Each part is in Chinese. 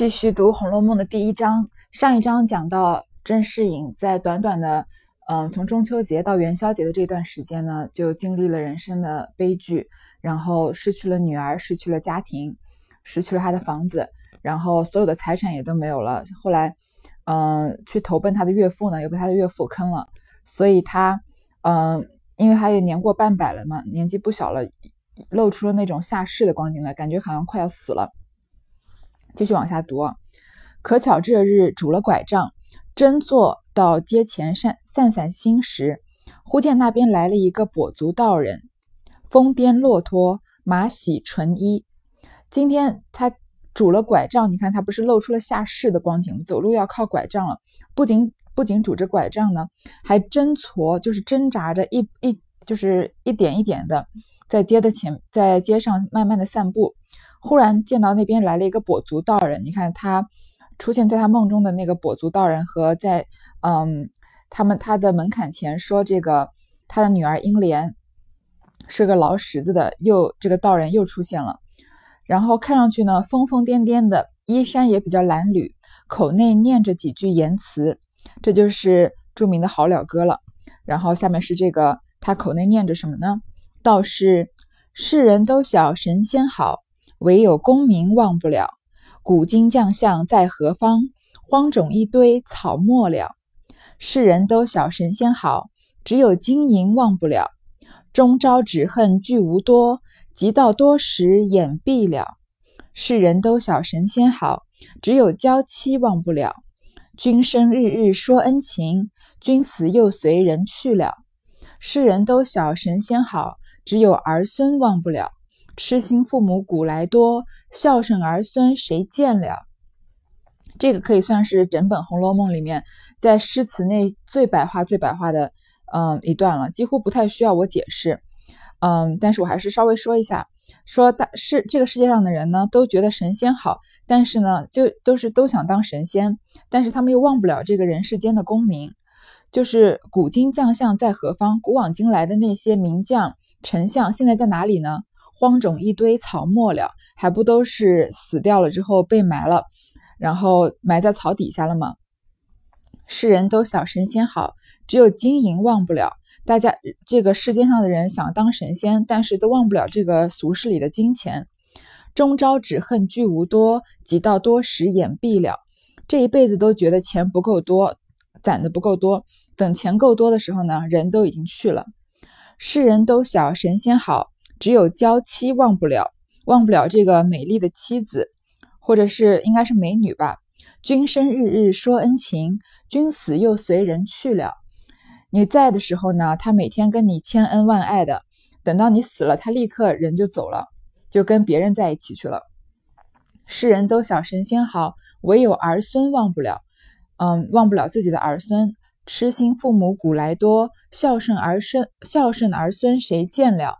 继续读《红楼梦》的第一章。上一章讲到甄士隐在短短的，嗯，从中秋节到元宵节的这段时间呢，就经历了人生的悲剧，然后失去了女儿，失去了家庭，失去了他的房子，然后所有的财产也都没有了。后来，嗯，去投奔他的岳父呢，又被他的岳父坑了。所以他，嗯，因为他也年过半百了嘛，年纪不小了，露出了那种下世的光景来，感觉好像快要死了。继续往下读，可巧这日拄了拐杖，真坐到街前散散散心时，忽见那边来了一个跛足道人，疯癫骆驼，马喜纯衣。今天他拄了拐杖，你看他不是露出了下世的光景，走路要靠拐杖了。不仅不仅拄着拐杖呢，还挣矬，就是挣扎着一一就是一点一点的在街的前，在街上慢慢的散步。忽然见到那边来了一个跛足道人，你看他出现在他梦中的那个跛足道人，和在嗯他们他的门槛前说这个他的女儿英莲是个劳什子的，又这个道人又出现了，然后看上去呢疯疯癫癫的，衣衫也比较褴褛，口内念着几句言辞，这就是著名的好了歌了。然后下面是这个他口内念着什么呢？道是世人都晓神仙好。唯有功名忘不了，古今将相在何方？荒冢一堆草没了。世人都晓神仙好，只有金银忘不了。终朝只恨聚无多，及到多时眼闭了。世人都晓神仙好，只有娇妻忘不了。君生日日说恩情，君死又随人去了。世人都晓神仙好，只有儿孙忘不了。痴心父母古来多，孝顺儿孙谁见了？这个可以算是整本《红楼梦》里面在诗词内最白话、最白话的，嗯，一段了，几乎不太需要我解释，嗯，但是我还是稍微说一下，说大是这个世界上的人呢，都觉得神仙好，但是呢，就都是都想当神仙，但是他们又忘不了这个人世间的功名，就是古今将相在何方？古往今来的那些名将丞相，现在在哪里呢？荒冢一堆草没了，还不都是死掉了之后被埋了，然后埋在草底下了吗？世人都晓神仙好，只有金银忘不了。大家这个世界上的人想当神仙，但是都忘不了这个俗世里的金钱。终朝只恨聚无多，及到多时眼闭了。这一辈子都觉得钱不够多，攒的不够多。等钱够多的时候呢，人都已经去了。世人都晓神仙好。只有娇妻忘不了，忘不了这个美丽的妻子，或者是应该是美女吧。君生日日说恩情，君死又随人去了。你在的时候呢，他每天跟你千恩万爱的；等到你死了，他立刻人就走了，就跟别人在一起去了。世人都晓神仙好，唯有儿孙忘不了。嗯，忘不了自己的儿孙。痴心父母古来多，孝顺儿孙孝顺儿孙谁见了？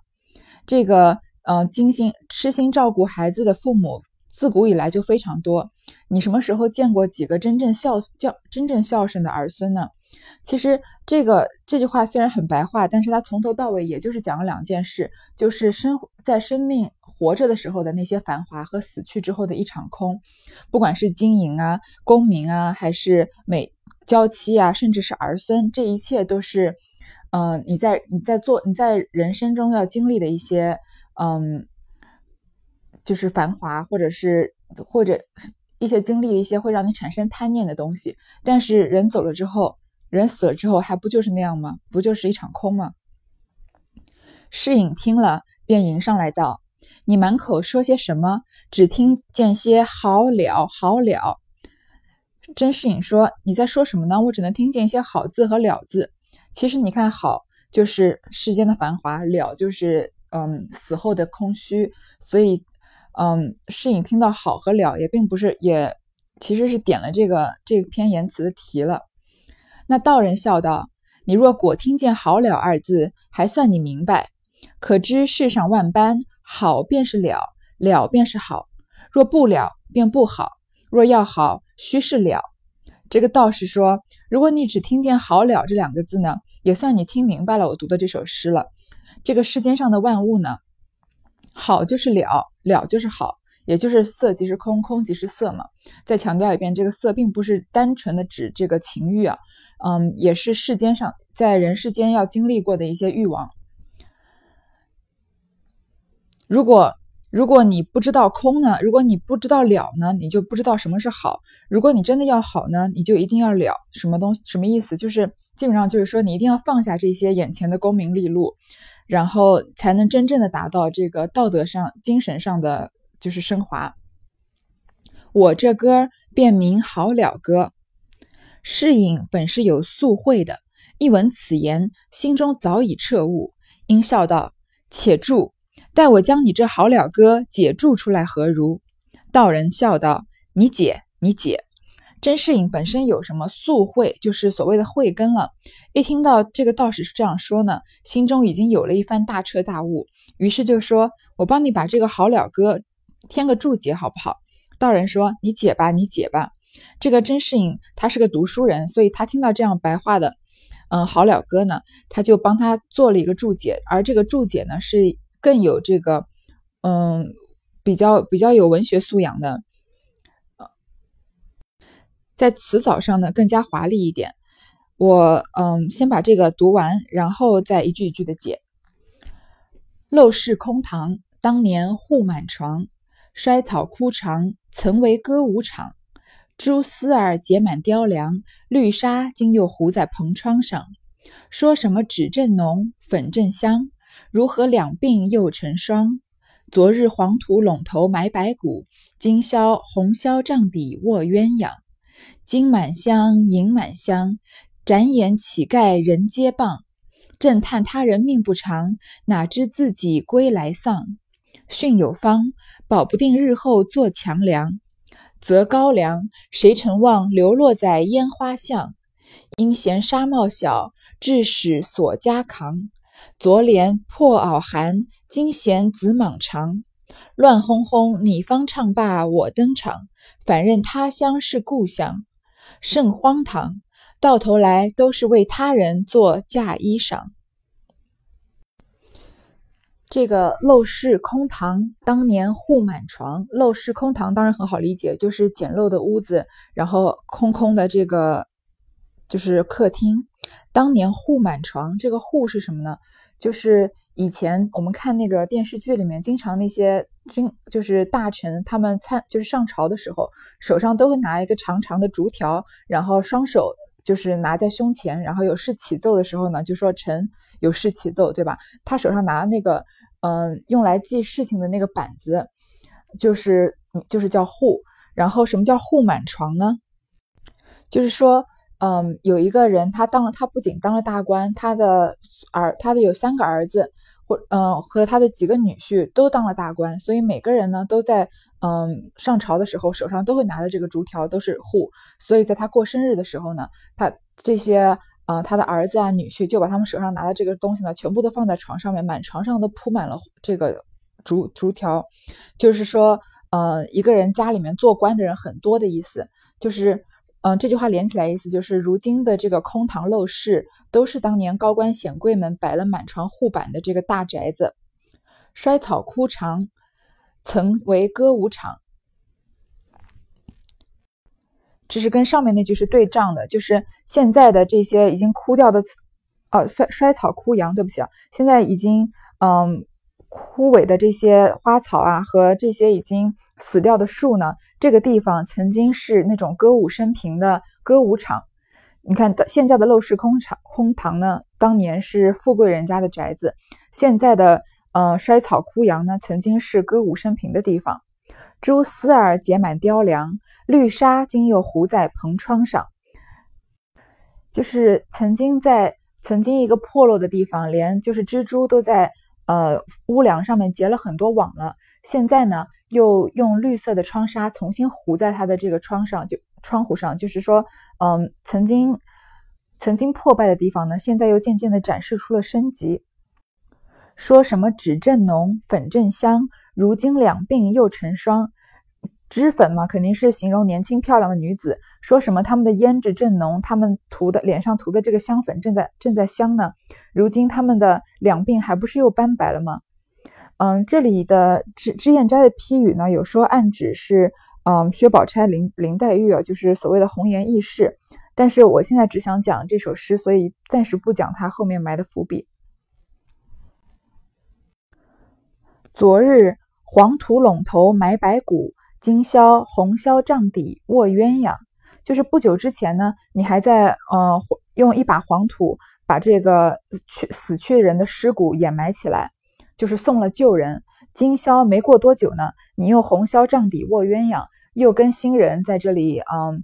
这个呃，精心痴心照顾孩子的父母，自古以来就非常多。你什么时候见过几个真正孝孝、真正孝顺的儿孙呢？其实这个这句话虽然很白话，但是它从头到尾也就是讲了两件事，就是生在生命活着的时候的那些繁华和死去之后的一场空。不管是金银啊、功名啊，还是美娇妻啊，甚至是儿孙，这一切都是。嗯，你在你在做你在人生中要经历的一些，嗯，就是繁华，或者是或者一些经历一些会让你产生贪念的东西。但是人走了之后，人死了之后，还不就是那样吗？不就是一场空吗？侍隐听了，便迎上来道：“你满口说些什么？只听见些好了好了。”甄士隐说：“你在说什么呢？我只能听见一些好字和了字。”其实你看好就是世间的繁华，了就是嗯死后的空虚，所以嗯适隐听到好和了也并不是也其实是点了这个这篇言辞的题了。那道人笑道：“你若果听见好了二字，还算你明白。可知世上万般好便是了，了便是好；若不了便不好。若要好，须是了。”这个道士说：“如果你只听见‘好了’这两个字呢，也算你听明白了我读的这首诗了。这个世间上的万物呢，好就是了，了就是好，也就是色即是空，空即是色嘛。再强调一遍，这个色并不是单纯的指这个情欲啊，嗯，也是世间上在人世间要经历过的一些欲望。如果如果你不知道空呢，如果你不知道了呢，你就不知道什么是好。如果你真的要好呢，你就一定要了。什么东西？什么意思？就是基本上就是说，你一定要放下这些眼前的功名利禄，然后才能真正的达到这个道德上、精神上的就是升华。我这歌便名好了歌。世隐本是有素慧的，一闻此言，心中早已彻悟，应笑道：“且住。”待我将你这好了歌解注出来何如？道人笑道：“你解，你解。”甄士隐本身有什么素慧，就是所谓的慧根了。一听到这个道士是这样说呢，心中已经有了一番大彻大悟，于是就说：“我帮你把这个好了歌添个注解，好不好？”道人说：“你解吧，你解吧。”这个甄士隐他是个读书人，所以他听到这样白话的，嗯，好了歌呢，他就帮他做了一个注解，而这个注解呢是。更有这个，嗯，比较比较有文学素养的，在词藻上呢更加华丽一点。我嗯，先把这个读完，然后再一句一句的解。陋室空堂，当年户满床，衰草枯长，曾为歌舞场。蛛丝儿结满雕梁，绿纱今又糊在蓬窗上。说什么纸正浓，粉正香。如何两鬓又成霜？昨日黄土陇头埋白骨，今宵红绡帐底卧鸳鸯。金满箱，银满箱，展眼乞丐人皆谤。正叹他人命不长，哪知自己归来丧。训有方，保不定日后做强梁。择高粱，谁曾望流落在烟花巷？因嫌纱帽小，致使锁枷扛。昨怜破袄寒，今嫌紫蟒长。乱哄哄，你方唱罢我登场，反认他乡是故乡，甚荒唐！到头来都是为他人做嫁衣裳。这个陋室空堂，当年户满床。陋室空堂当然很好理解，就是简陋的屋子，然后空空的这个就是客厅。当年户满床，这个护是什么呢？就是以前我们看那个电视剧里面，经常那些军就是大臣，他们参就是上朝的时候，手上都会拿一个长长的竹条，然后双手就是拿在胸前，然后有事启奏的时候呢，就说臣有事启奏，对吧？他手上拿那个嗯用来记事情的那个板子，就是就是叫户。然后什么叫户满床呢？就是说。嗯，有一个人，他当了，他不仅当了大官，他的儿，他的有三个儿子，或嗯和他的几个女婿都当了大官，所以每个人呢都在嗯上朝的时候手上都会拿着这个竹条，都是户，所以在他过生日的时候呢，他这些啊他的儿子啊女婿就把他们手上拿的这个东西呢全部都放在床上面，满床上都铺满了这个竹竹条，就是说呃一个人家里面做官的人很多的意思，就是。嗯，这句话连起来意思就是，如今的这个空堂陋室，都是当年高官显贵们摆了满床护板的这个大宅子。衰草枯长，曾为歌舞场。这是跟上面那句是对仗的，就是现在的这些已经枯掉的，呃，衰衰草枯杨，对不起啊，现在已经嗯。枯萎的这些花草啊，和这些已经死掉的树呢，这个地方曾经是那种歌舞升平的歌舞场。你看，现在的陋室空场空堂呢，当年是富贵人家的宅子；现在的呃衰草枯杨呢，曾经是歌舞升平的地方。蛛丝儿结满雕梁，绿纱今又糊在蓬窗上。就是曾经在曾经一个破落的地方，连就是蜘蛛都在。呃，屋梁上面结了很多网了，现在呢，又用绿色的窗纱重新糊在它的这个窗上，就窗户上，就是说，嗯，曾经曾经破败的地方呢，现在又渐渐的展示出了生机。说什么纸正浓，粉正香，如今两鬓又成霜。脂粉嘛，肯定是形容年轻漂亮的女子。说什么他们的胭脂正浓，他们涂的脸上涂的这个香粉正在正在香呢？如今他们的两鬓还不是又斑白了吗？嗯，这里的脂脂砚斋的批语呢，有说暗指是嗯薛宝钗、林林黛玉啊，就是所谓的红颜易逝。但是我现在只想讲这首诗，所以暂时不讲它后面埋的伏笔。昨日黄土垄头埋白骨，今宵红绡帐底卧鸳鸯。就是不久之前呢，你还在呃用一把黄土把这个去死去的人的尸骨掩埋起来，就是送了旧人。今宵没过多久呢，你又红绡帐底卧鸳鸯，又跟新人在这里嗯。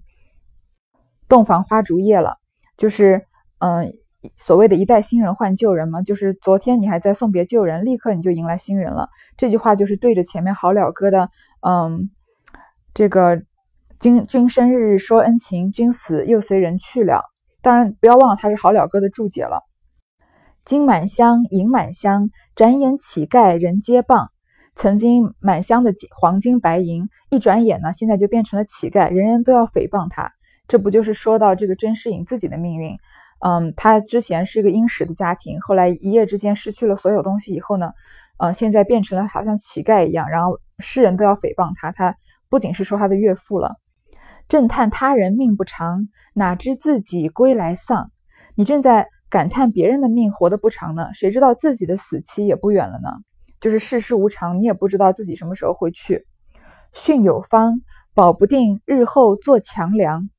洞房花烛夜了，就是嗯，所谓的一代新人换旧人嘛，就是昨天你还在送别旧人，立刻你就迎来新人了。这句话就是对着前面好了哥的嗯，这个君君生日日说恩情，君死又随人去了。当然不要忘了他是好了哥的注解了。金满箱，银满箱，转眼乞丐人皆谤。曾经满箱的金黄金白银，一转眼呢，现在就变成了乞丐，人人都要诽谤他。这不就是说到这个甄士隐自己的命运？嗯，他之前是一个殷实的家庭，后来一夜之间失去了所有东西以后呢，呃，现在变成了好像乞丐一样，然后世人都要诽谤他。他不仅是说他的岳父了，正叹他人命不长，哪知自己归来丧。你正在感叹别人的命活得不长呢，谁知道自己的死期也不远了呢？就是世事无常，你也不知道自己什么时候会去。训有方，保不定日后做强梁。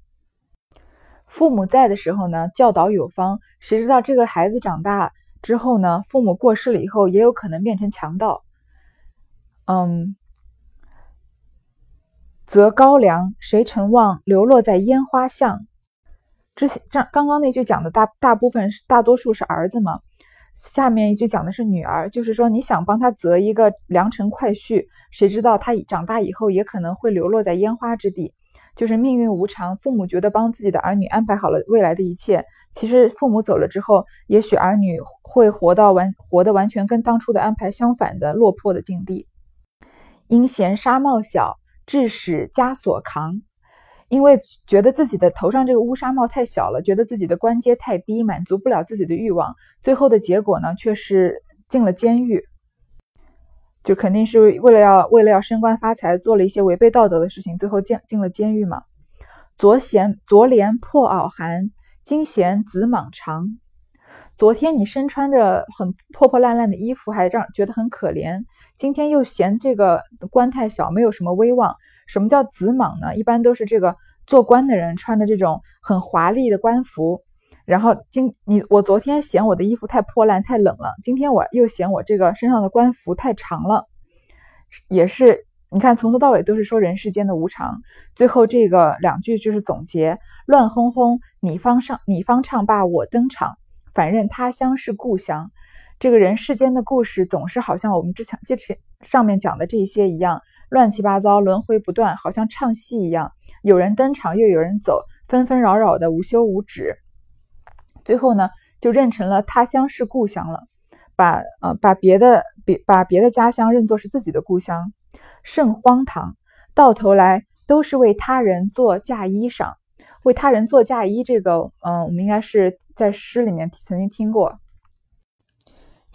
父母在的时候呢，教导有方，谁知道这个孩子长大之后呢，父母过世了以后，也有可能变成强盗。嗯，择高粱，谁曾望流落在烟花巷？之前这刚刚那句讲的大大部分是大多数是儿子嘛，下面一句讲的是女儿，就是说你想帮他择一个良辰快婿，谁知道他长大以后也可能会流落在烟花之地。就是命运无常，父母觉得帮自己的儿女安排好了未来的一切，其实父母走了之后，也许儿女会活到完活的完全跟当初的安排相反的落魄的境地。因嫌纱帽小，致使枷锁扛，因为觉得自己的头上这个乌纱帽太小了，觉得自己的官阶太低，满足不了自己的欲望，最后的结果呢，却是进了监狱。就肯定是为了要为了要升官发财，做了一些违背道德的事情，最后进进了监狱嘛。昨嫌昨怜破袄寒，今嫌紫蟒长。昨天你身穿着很破破烂烂的衣服，还让觉得很可怜。今天又嫌这个官太小，没有什么威望。什么叫紫蟒呢？一般都是这个做官的人穿的这种很华丽的官服。然后今你我昨天嫌我的衣服太破烂太冷了，今天我又嫌我这个身上的官服太长了，也是你看从头到尾都是说人世间的无常，最后这个两句就是总结：乱哄哄，你方上你方唱罢我登场，反认他乡是故乡。这个人世间的故事总是好像我们之前之前上面讲的这些一样，乱七八糟，轮回不断，好像唱戏一样，有人登场又有人走，纷纷扰扰的无休无止。最后呢，就认成了他乡是故乡了，把呃把别的别把别的家乡认作是自己的故乡，甚荒唐！到头来都是为他人做嫁衣裳，为他人做嫁衣。这个嗯，我们应该是在诗里面曾经听过。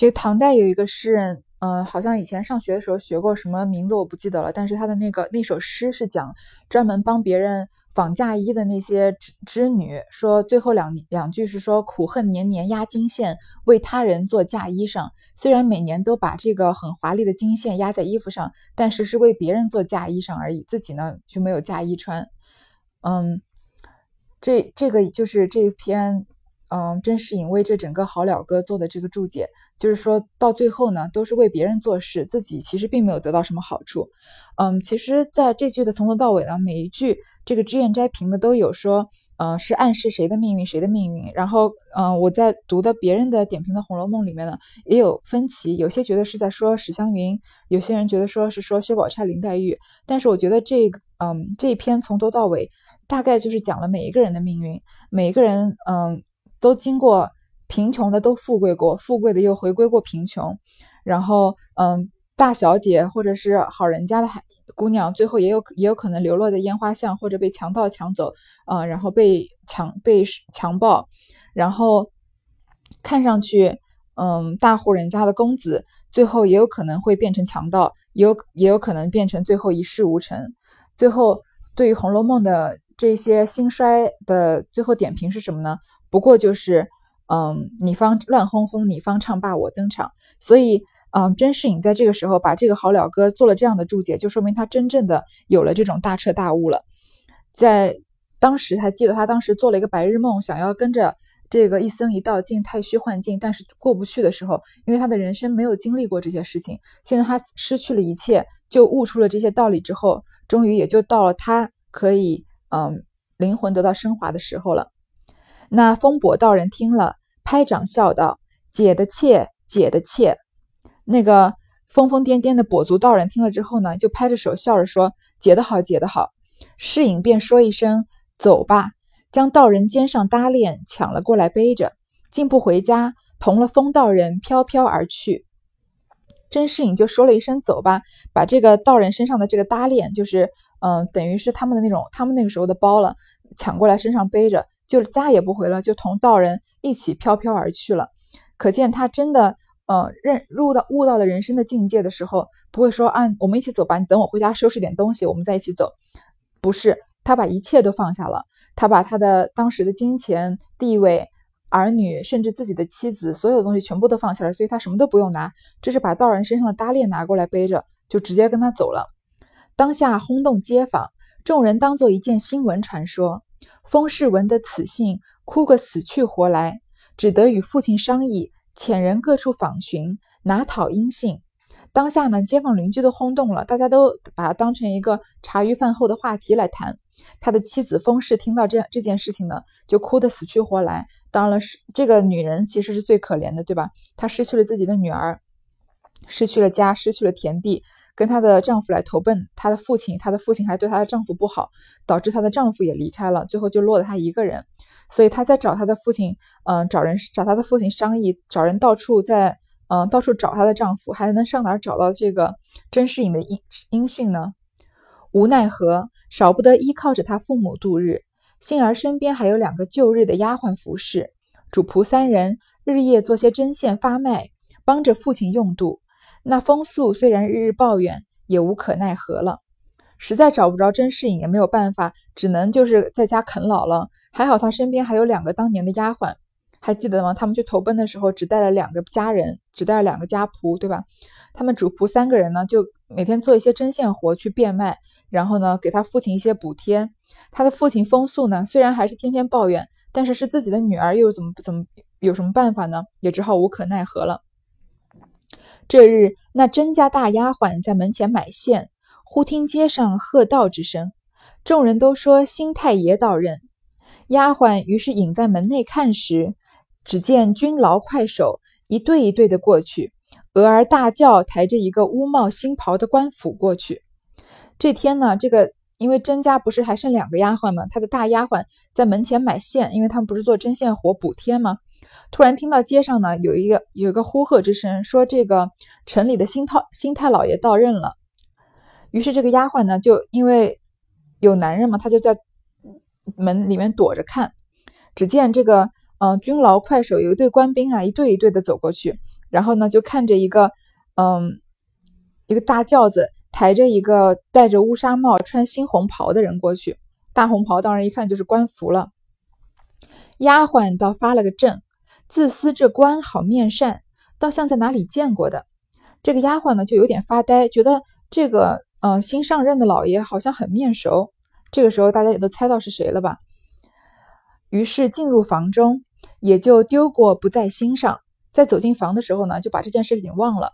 这个唐代有一个诗人，嗯，好像以前上学的时候学过，什么名字我不记得了。但是他的那个那首诗是讲专门帮别人。纺嫁衣的那些织织女说，最后两两句是说苦恨年年压金线，为他人做嫁衣裳。虽然每年都把这个很华丽的金线压在衣服上，但是是为别人做嫁衣裳而已，自己呢就没有嫁衣穿。嗯，这这个就是这篇，嗯，甄士隐为这整个《好了歌》做的这个注解，就是说到最后呢，都是为别人做事，自己其实并没有得到什么好处。嗯，其实在这句的从头到尾呢，每一句。这个脂砚斋评的都有说，呃，是暗示谁的命运，谁的命运。然后，嗯，我在读的别人的点评的《红楼梦》里面呢，也有分歧，有些觉得是在说史湘云，有些人觉得说是说薛宝钗、林黛玉。但是我觉得这个，嗯，这一篇从头到尾，大概就是讲了每一个人的命运，每一个人，嗯，都经过贫穷的都富贵过，富贵的又回归过贫穷，然后，嗯。大小姐或者是好人家的孩姑娘，最后也有也有可能流落在烟花巷，或者被强盗抢走，啊，然后被强被强暴，然后看上去，嗯，大户人家的公子，最后也有可能会变成强盗，也有也有可能变成最后一事无成。最后，对于《红楼梦》的这些兴衰的最后点评是什么呢？不过就是，嗯，你方乱哄哄，你方唱罢我登场。所以，嗯，甄士隐在这个时候把这个好了歌做了这样的注解，就说明他真正的有了这种大彻大悟了。在当时还记得他当时做了一个白日梦，想要跟着。这个一僧一道进太虚幻境，但是过不去的时候，因为他的人生没有经历过这些事情，现在他失去了一切，就悟出了这些道理之后，终于也就到了他可以嗯灵魂得到升华的时候了。那风伯道人听了，拍掌笑道：“解的切，解的切。”那个疯疯癫癫的跛足道人听了之后呢，就拍着手笑着说：“解得好，解得好。”侍隐便说一声：“走吧。”将道人肩上搭链抢了过来，背着，进不回家，同了风道人飘飘而去。甄士隐就说了一声“走吧”，把这个道人身上的这个搭链，就是嗯，等于是他们的那种他们那个时候的包了，抢过来身上背着，就是家也不回了，就同道人一起飘飘而去了。可见他真的呃认入到悟到了人生的境界的时候，不会说啊，我们一起走吧，你等我回家收拾点东西，我们再一起走。不是，他把一切都放下了。他把他的当时的金钱、地位、儿女，甚至自己的妻子，所有的东西全部都放下了，所以他什么都不用拿，这是把道人身上的搭链拿过来背着，就直接跟他走了。当下轰动街坊，众人当做一件新闻传说。封氏闻得此信，哭个死去活来，只得与父亲商议，遣人各处访寻，拿讨音信。当下呢，街坊邻居都轰动了，大家都把它当成一个茶余饭后的话题来谈。他的妻子封氏听到这这件事情呢，就哭得死去活来。当然了，是这个女人其实是最可怜的，对吧？她失去了自己的女儿，失去了家，失去了田地，跟她的丈夫来投奔她的父亲。她的父亲还对她的丈夫不好，导致她的丈夫也离开了，最后就落了她一个人。所以她在找她的父亲，嗯，找人找她的父亲商议，找人到处在，嗯，到处找她的丈夫，还能上哪儿找到这个甄士隐的音音讯呢？无奈何。少不得依靠着他父母度日，幸而身边还有两个旧日的丫鬟服侍，主仆三人日夜做些针线发卖，帮着父亲用度。那风素虽然日日抱怨，也无可奈何了。实在找不着甄士隐，也没有办法，只能就是在家啃老了。还好他身边还有两个当年的丫鬟，还记得吗？他们去投奔的时候，只带了两个家人，只带了两个家仆，对吧？他们主仆三个人呢，就每天做一些针线活去变卖。然后呢，给他父亲一些补贴。他的父亲风素呢，虽然还是天天抱怨，但是是自己的女儿，又怎么怎么有什么办法呢？也只好无可奈何了。这日，那甄家大丫鬟在门前买线，忽听街上喝道之声，众人都说新太爷到任。丫鬟于是隐在门内看时，只见军牢快手一对一对的过去，俄儿大轿抬着一个乌帽新袍的官府过去。这天呢，这个因为甄家不是还剩两个丫鬟吗？他的大丫鬟在门前买线，因为他们不是做针线活补贴吗？突然听到街上呢有一个有一个呼喝之声，说这个城里的新太新太老爷到任了。于是这个丫鬟呢就因为有男人嘛，她就在门里面躲着看。只见这个嗯军牢快手有一队官兵啊，一队一队的走过去，然后呢就看着一个嗯一个大轿子。抬着一个戴着乌纱帽、穿猩红袍的人过去，大红袍当然一看就是官服了。丫鬟倒发了个怔，自私这官好面善，倒像在哪里见过的。这个丫鬟呢就有点发呆，觉得这个嗯新上任的老爷好像很面熟。这个时候大家也都猜到是谁了吧？于是进入房中，也就丢过不在心上。在走进房的时候呢，就把这件事情忘了。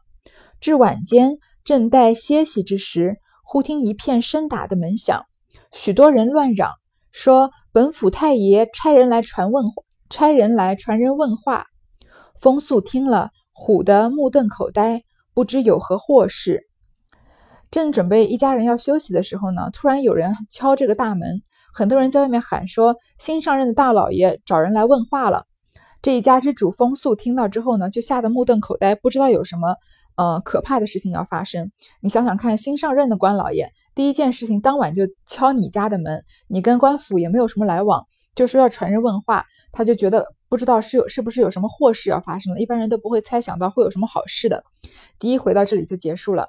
至晚间。正待歇息之时，忽听一片声打的门响，许多人乱嚷，说本府太爷差人来传问，差人来传人问话。风素听了，唬得目瞪口呆，不知有何祸事。正准备一家人要休息的时候呢，突然有人敲这个大门，很多人在外面喊说，新上任的大老爷找人来问话了。这一家之主风素听到之后呢，就吓得目瞪口呆，不知道有什么。呃，可怕的事情要发生。你想想看，新上任的官老爷，第一件事情当晚就敲你家的门，你跟官府也没有什么来往，就说要传人问话，他就觉得不知道是有是不是有什么祸事要发生了，一般人都不会猜想到会有什么好事的。第一回到这里就结束了。